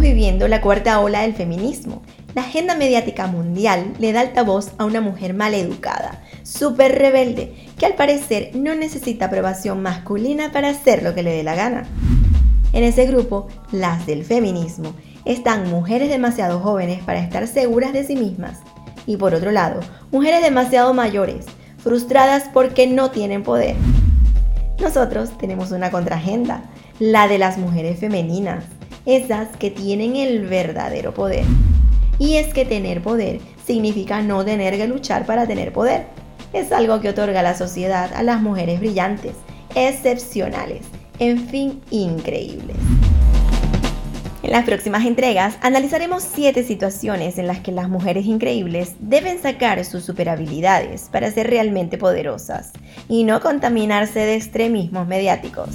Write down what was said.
Viviendo la cuarta ola del feminismo. La agenda mediática mundial le da altavoz a una mujer mal educada, súper rebelde, que al parecer no necesita aprobación masculina para hacer lo que le dé la gana. En ese grupo, las del feminismo, están mujeres demasiado jóvenes para estar seguras de sí mismas. Y por otro lado, mujeres demasiado mayores, frustradas porque no tienen poder. Nosotros tenemos una contraagenda, la de las mujeres femeninas, esas que tienen el verdadero poder. Y es que tener poder significa no tener que luchar para tener poder. Es algo que otorga la sociedad a las mujeres brillantes, excepcionales, en fin, increíbles. En las próximas entregas analizaremos 7 situaciones en las que las mujeres increíbles deben sacar sus superhabilidades para ser realmente poderosas y no contaminarse de extremismos mediáticos.